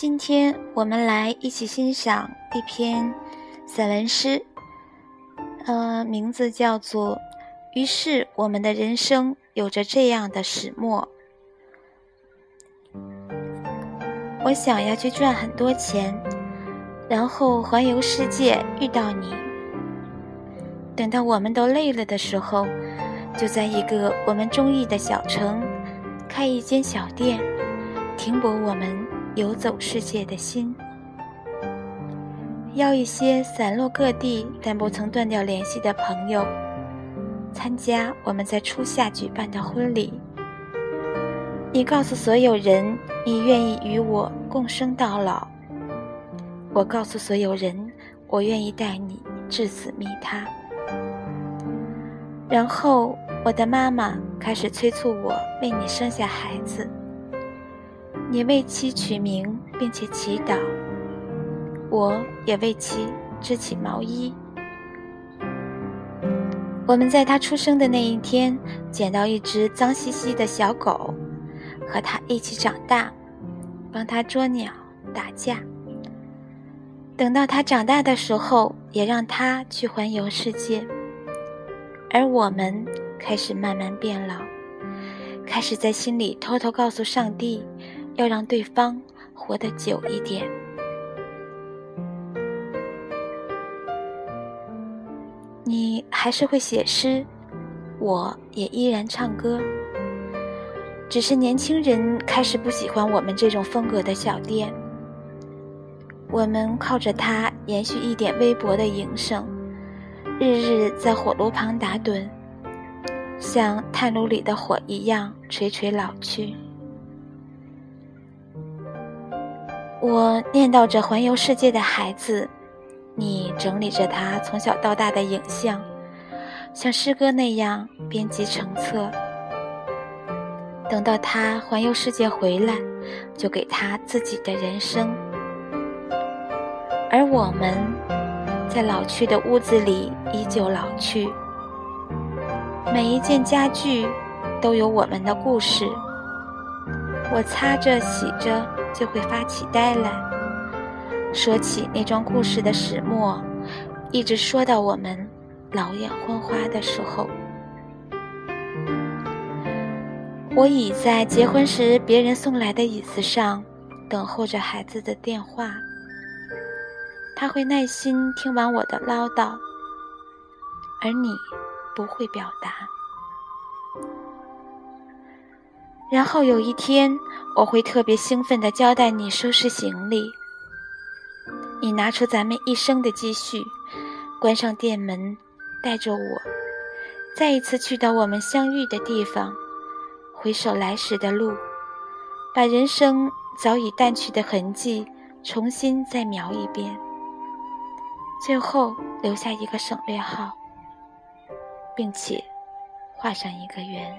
今天我们来一起欣赏一篇散文诗，呃，名字叫做《于是我们的人生有着这样的始末》。我想要去赚很多钱，然后环游世界，遇到你。等到我们都累了的时候，就在一个我们中意的小城开一间小店，停泊我们游走世界的心。邀一些散落各地但不曾断掉联系的朋友，参加我们在初夏举办的婚礼。你告诉所有人，你愿意与我共生到老。我告诉所有人，我愿意带你至死觅他。然后，我的妈妈开始催促我为你生下孩子。你为其取名，并且祈祷。我也为其织起毛衣。我们在他出生的那一天，捡到一只脏兮兮的小狗。和他一起长大，帮他捉鸟、打架。等到他长大的时候，也让他去环游世界。而我们开始慢慢变老，开始在心里偷偷告诉上帝，要让对方活得久一点。你还是会写诗，我也依然唱歌。只是年轻人开始不喜欢我们这种风格的小店。我们靠着它延续一点微薄的营生，日日在火炉旁打盹，像炭炉里的火一样垂垂老去。我念叨着环游世界的孩子，你整理着他从小到大的影像，像诗歌那样编辑成册。等到他环游世界回来，就给他自己的人生。而我们，在老去的屋子里依旧老去。每一件家具都有我们的故事。我擦着洗着，就会发起呆来，说起那桩故事的始末，一直说到我们老眼昏花的时候。我倚在结婚时别人送来的椅子上，等候着孩子的电话。他会耐心听完我的唠叨，而你不会表达。然后有一天，我会特别兴奋地交代你收拾行李。你拿出咱们一生的积蓄，关上店门，带着我，再一次去到我们相遇的地方。回首来时的路，把人生早已淡去的痕迹重新再描一遍，最后留下一个省略号，并且画上一个圆。